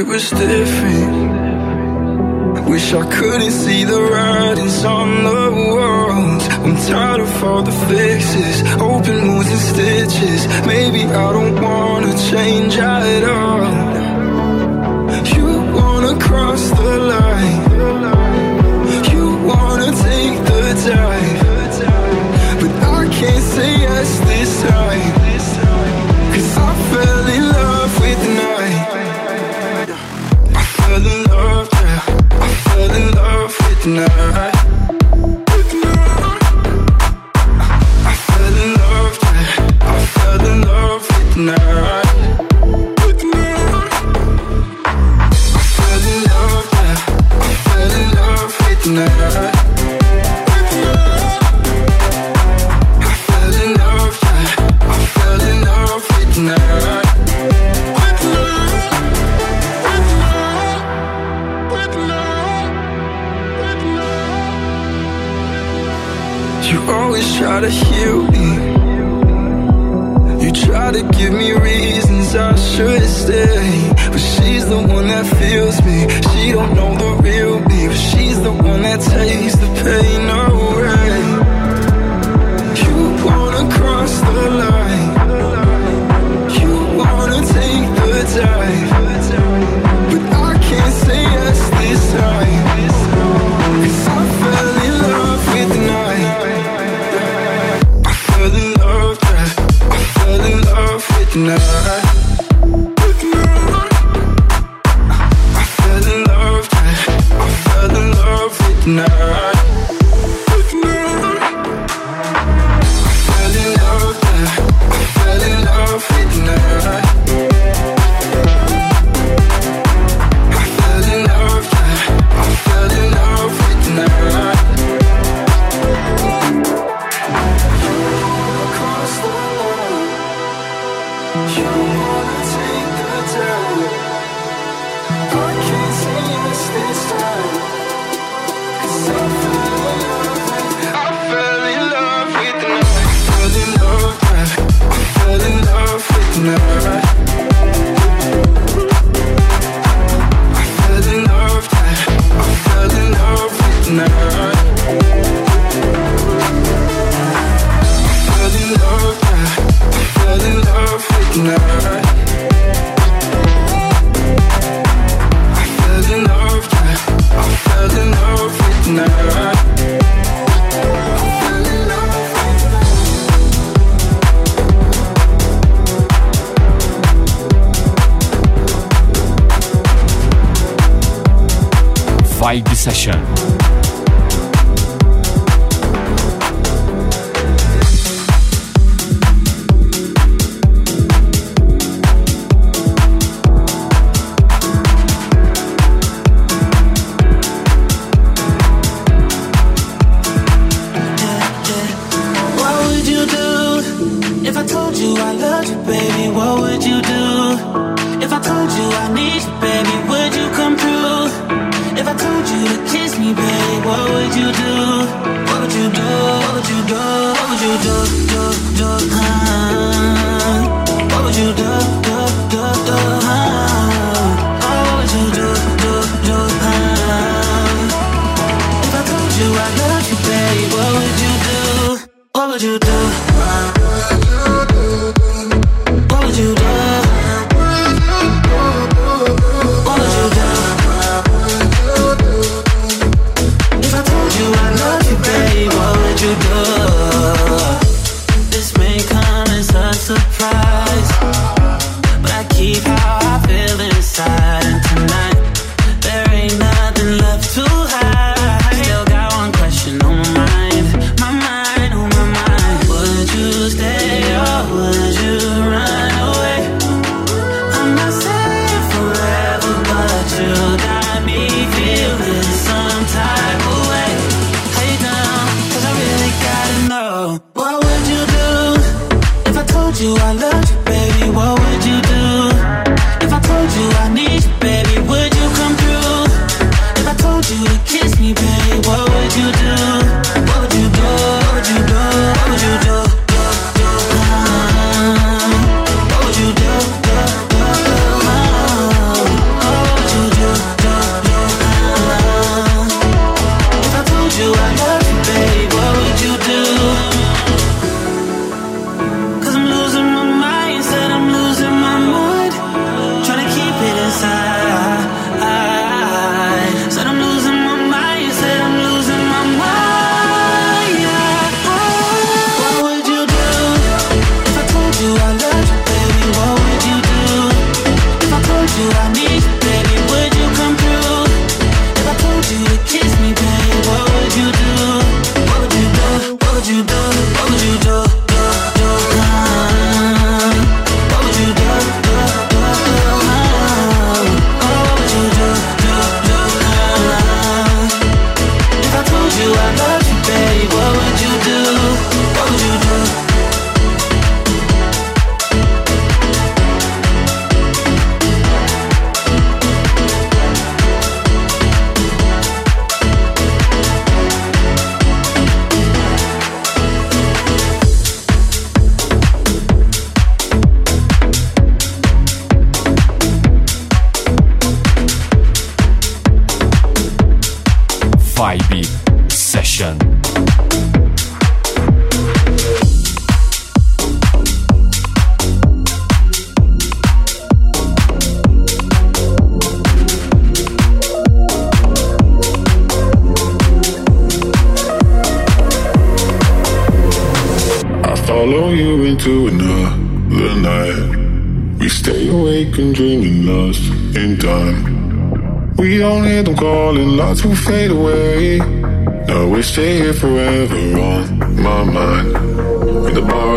it was different. I wish I couldn't see the writings on the walls. I'm tired of all the fixes, open wounds and stitches. Maybe I don't wanna change at all.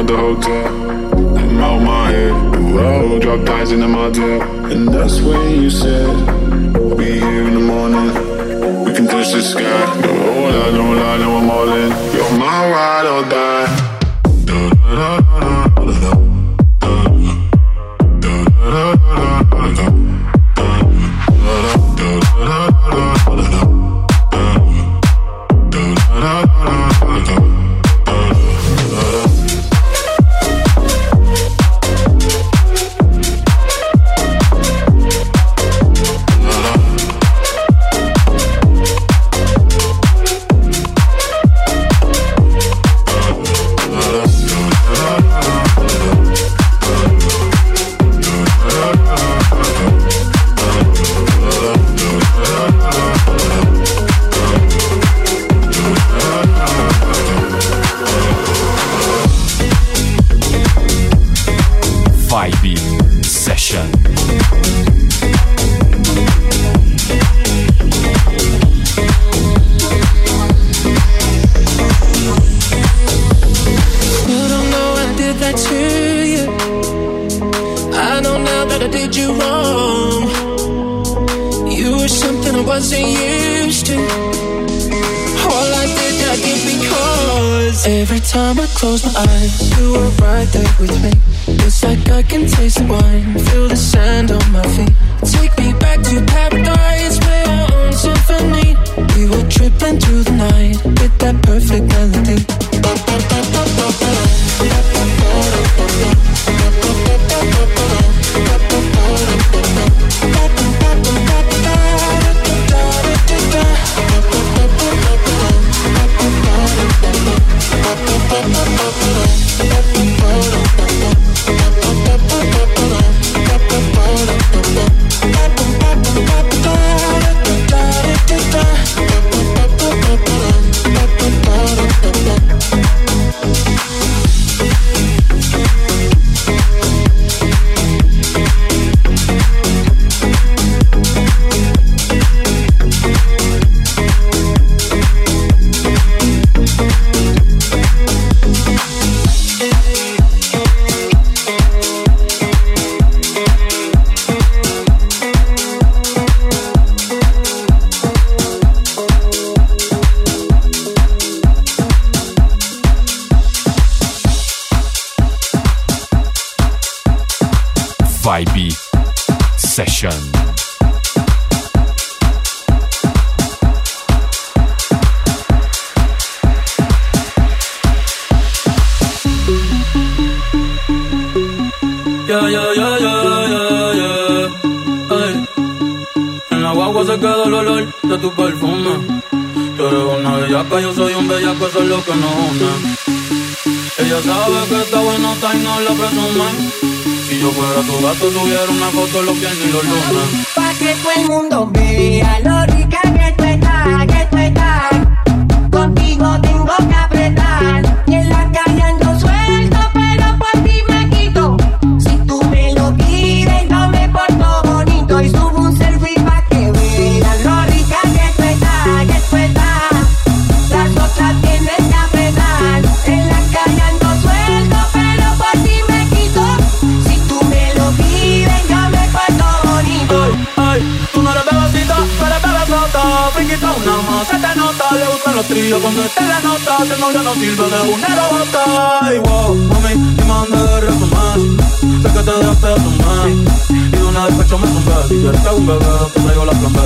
At the hotel, I'm out my head. Ooh, drop ties in the motel. And that's when you said, I'll be here in the morning. We can touch the sky. No, lie, no lie, no, I'm all in. You're my ride or die. da da da no, ya no sirve de unero hasta Y wow, mami, yo me andé de más. Sé que te dejaste de tomar. Y de una despecho me tumbé Si quieres que un bebé, te traigo la plan B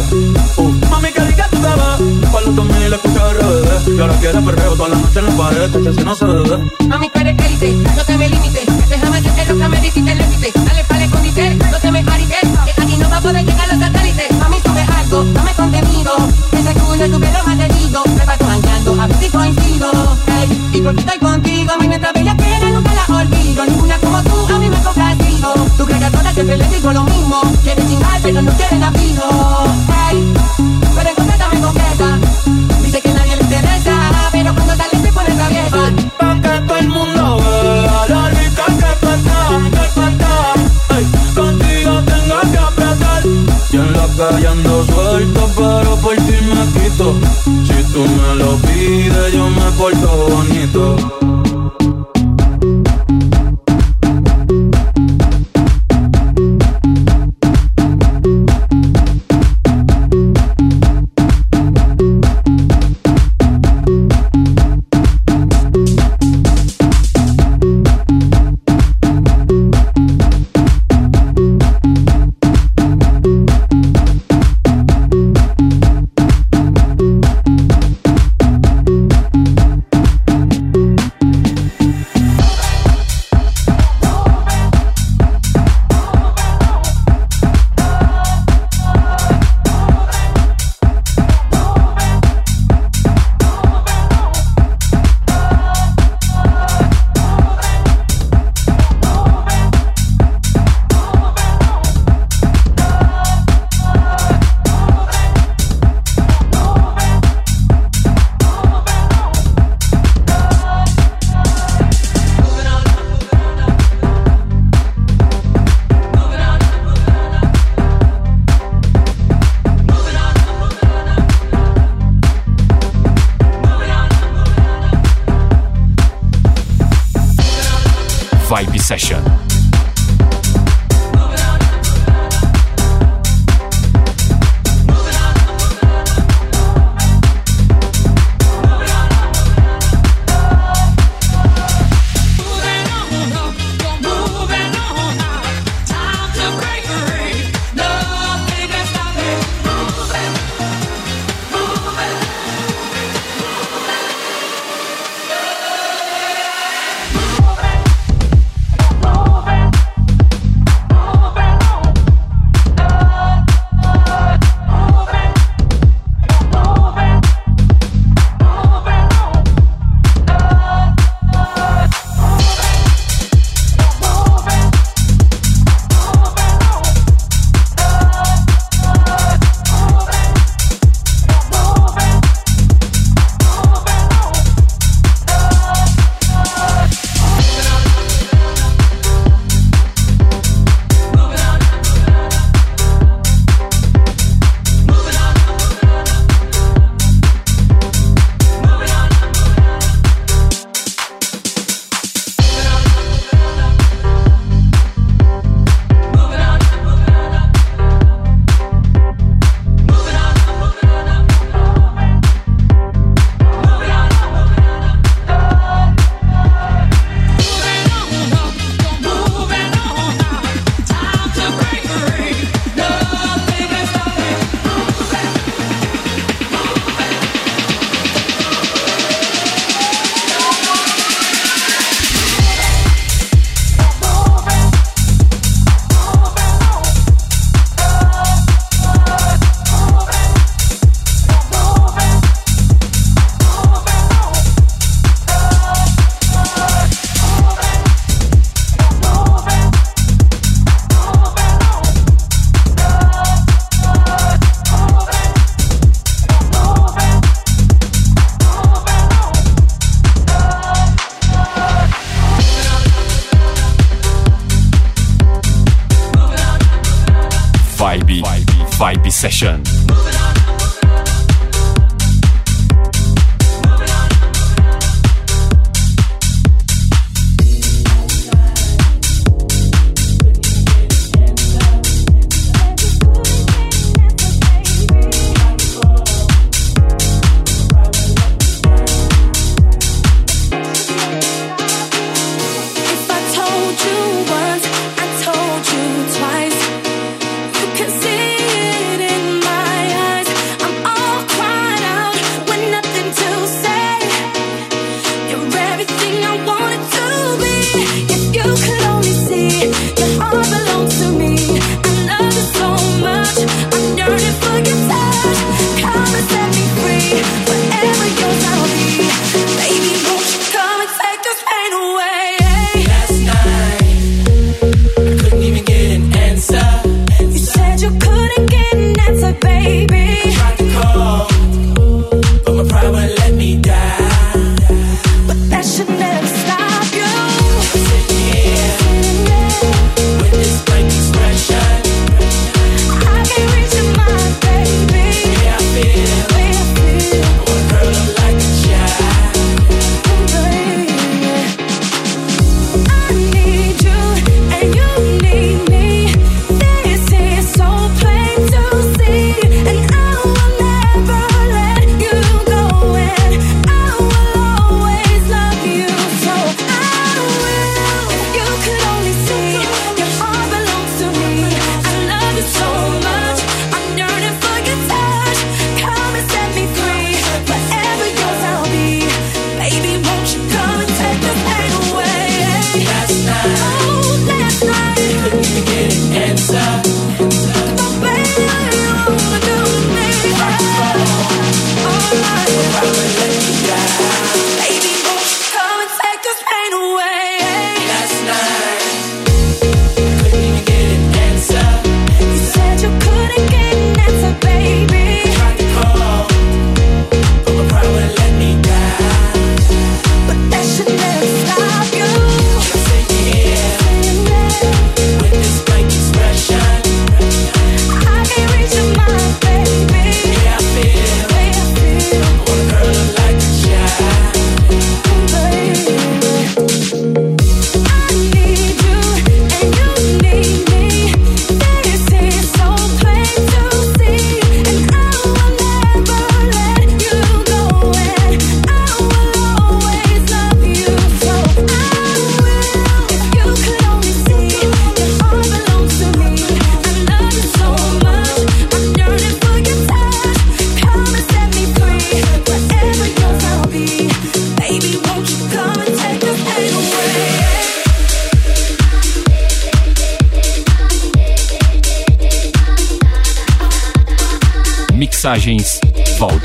uh. Mami, que rica tú te ves Pa' los 2000 escucha RBD Y ahora quieres perreo toda la noche en la pared. Te si no se debe Mami, tú eres élite, no te ve límite. Déjame que te lo que me dijiste el límite Dale pa'l escondite, no te me jarites Que aquí no va a poder llegar los satélites. Mami, sube algo, no me contenido. Ese culo es tu pelo mantenido Me va a ver si coincido. Hey, y porque estoy contigo, mi mientras bella que nunca la olvido. Ninguna como tú, a mí me complacido. Tú crees que a todas siempre les digo lo mismo. Quieres chingar, pero no quieren aviso. Hey, pero concreta me concreta. Dice que nadie le interesa, pero cuando sale se pone traviesa. Pa' que todo el mundo vea la rica que estás, que tú estás. Ey, contigo tengo que apretar. Y en la calle ando suelto, pero por ti me. Si tú me lo pides, yo me porto bonito.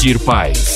Sentir Paz.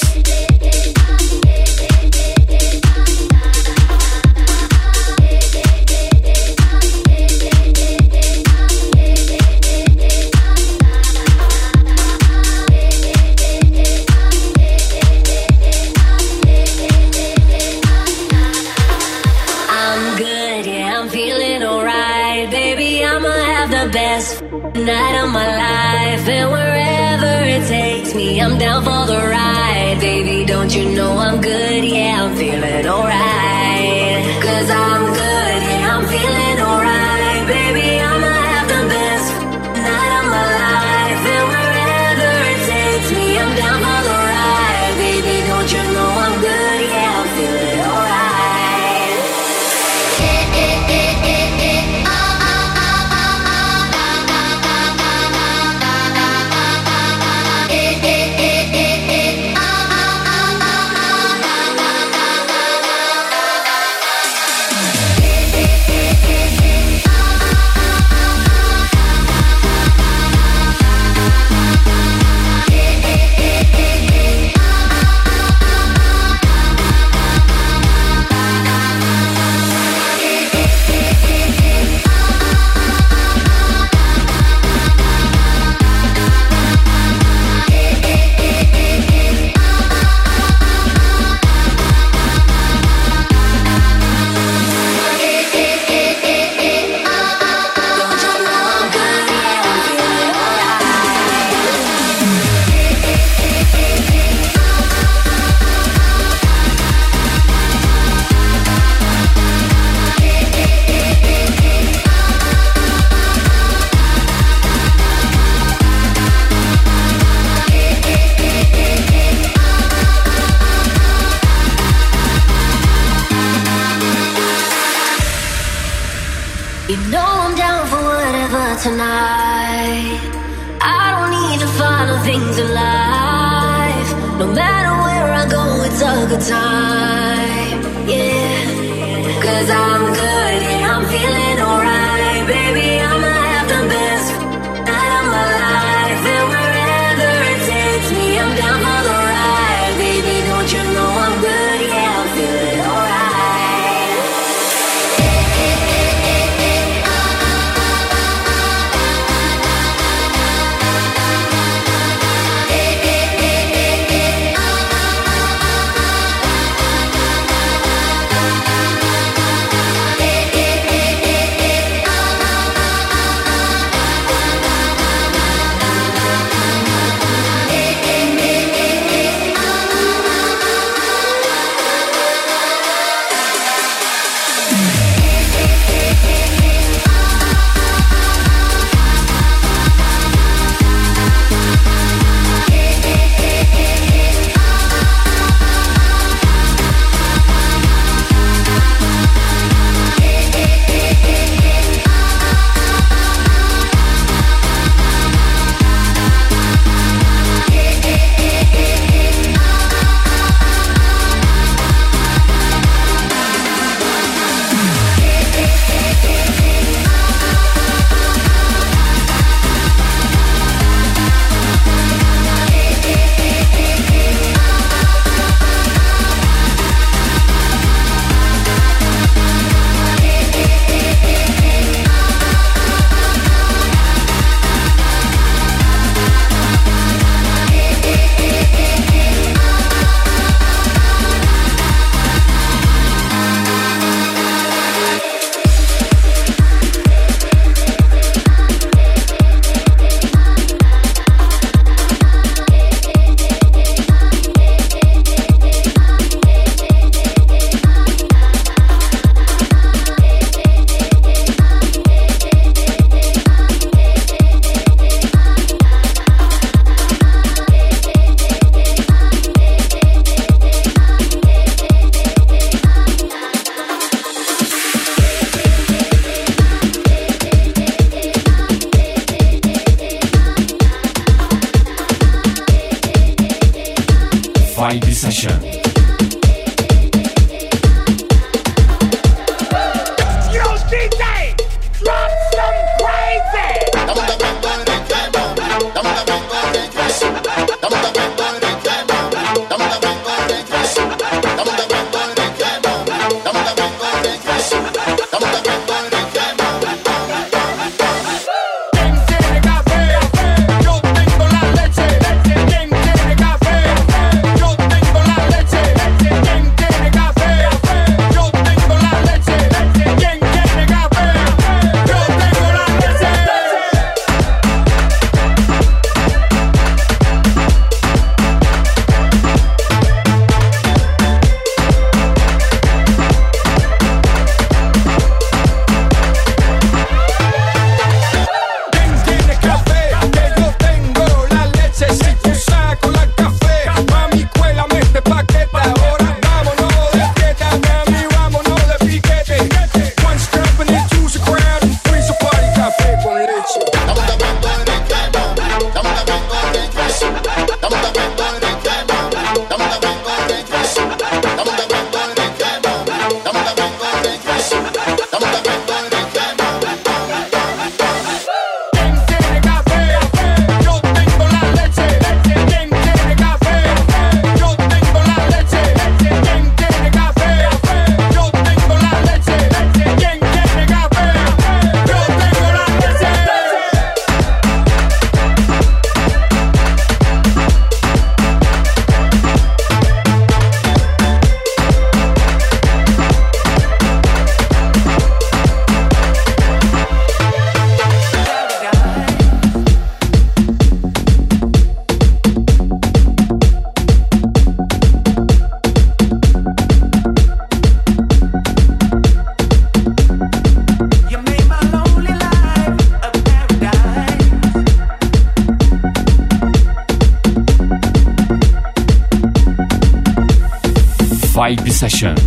Session.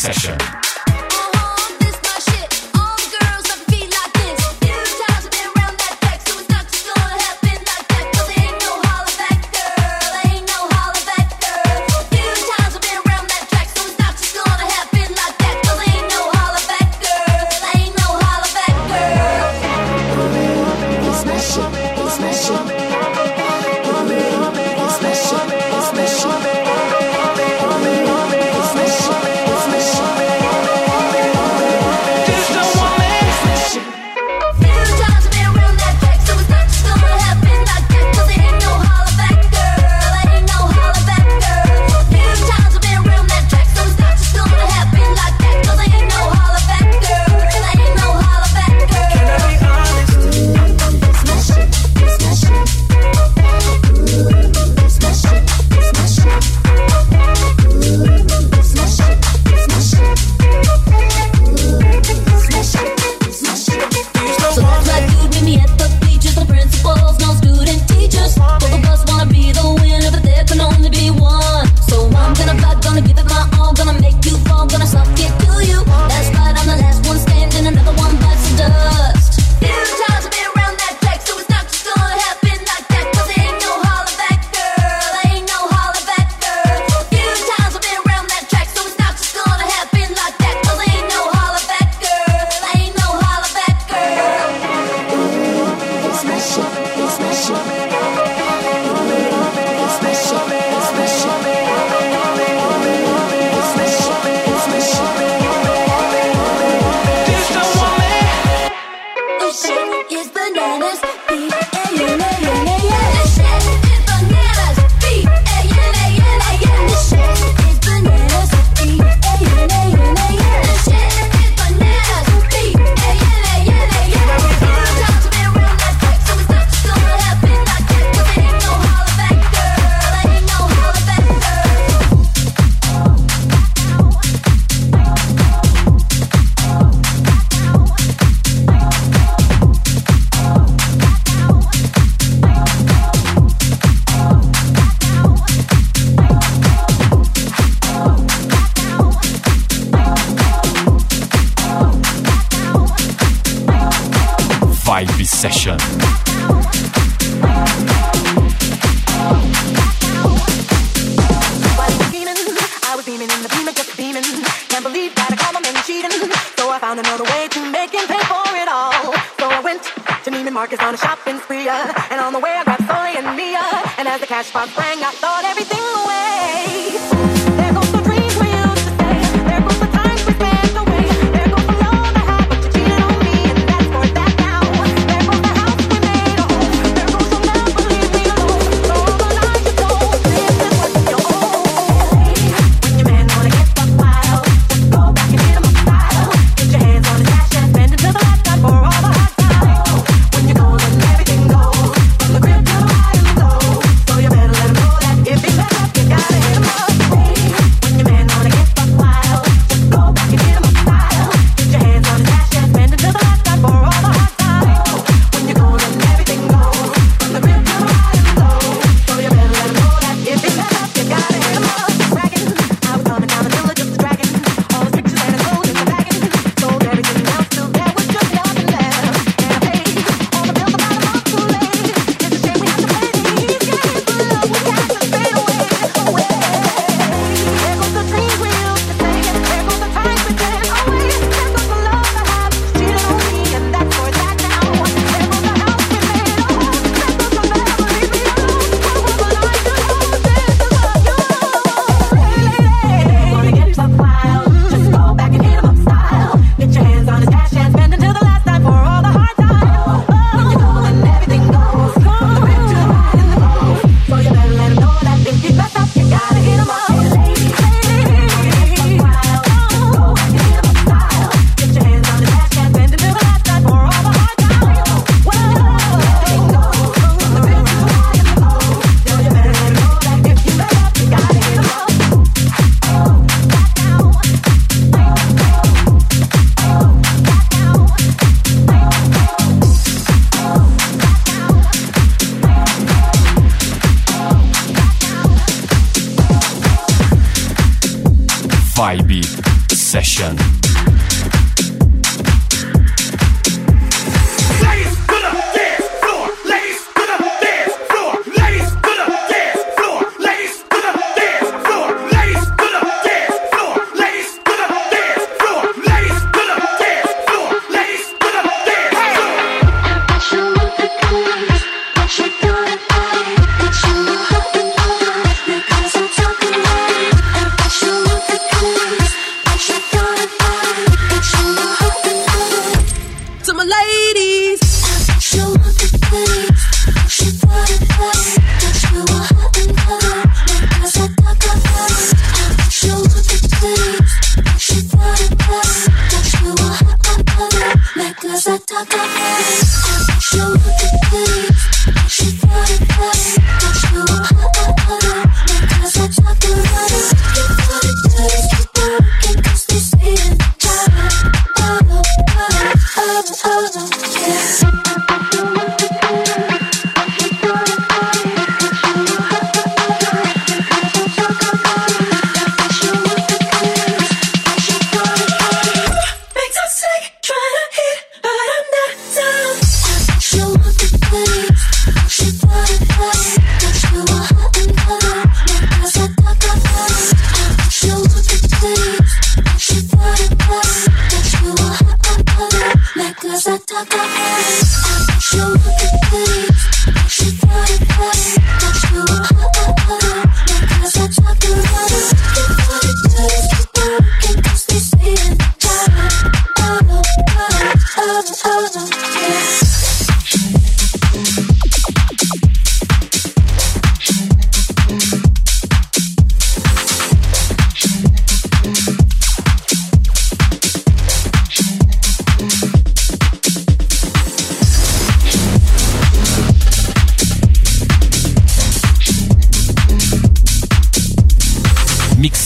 session.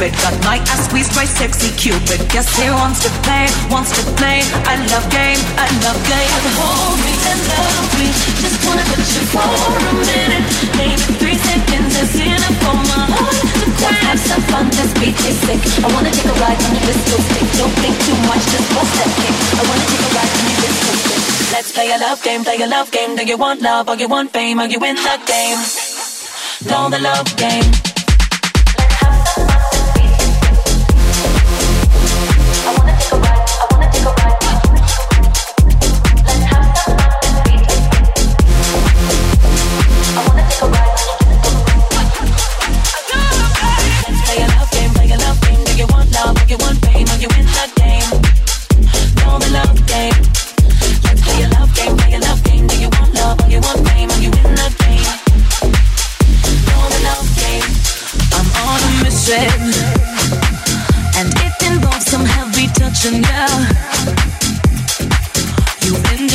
Stupid. Got my ass squeezed by sexy Cupid. Guess he wants to play, wants to play. I love game, I love game. Hold me and love me. Just wanna touch you for a minute. Maybe three seconds is enough for my heart to crack. Have some fun. This beat is sick. I wanna take a ride on your disco stick. Don't think too much, just bust that kick. I wanna take a ride on your disco stick. Let's play a love game, play a love game. Do you want love or you want fame? Are you in the game? Know the love game. now beat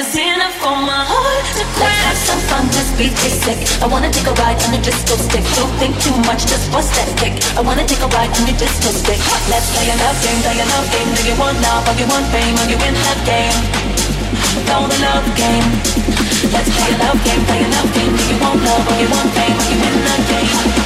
is enough for my heart to let us have some fun just be sick. I wanna take a ride on your disco stick. Don't think too much, just bust that kick. I wanna take a ride on your disco stick. Let's play a love game, play a love game. Do you want love or you want fame? Are you in that game? The love game. Let's play a love game, play a love game. Do you want love or you want fame? Are you in that game?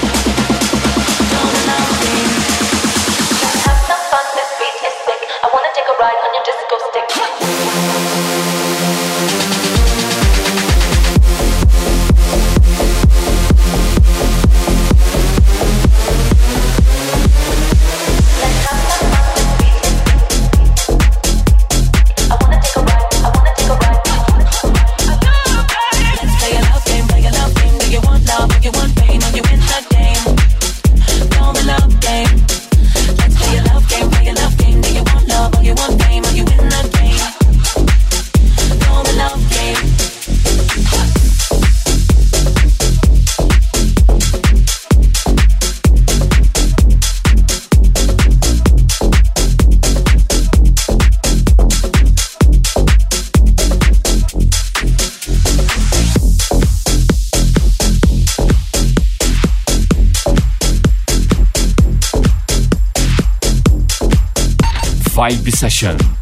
Vibe Session.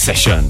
Session.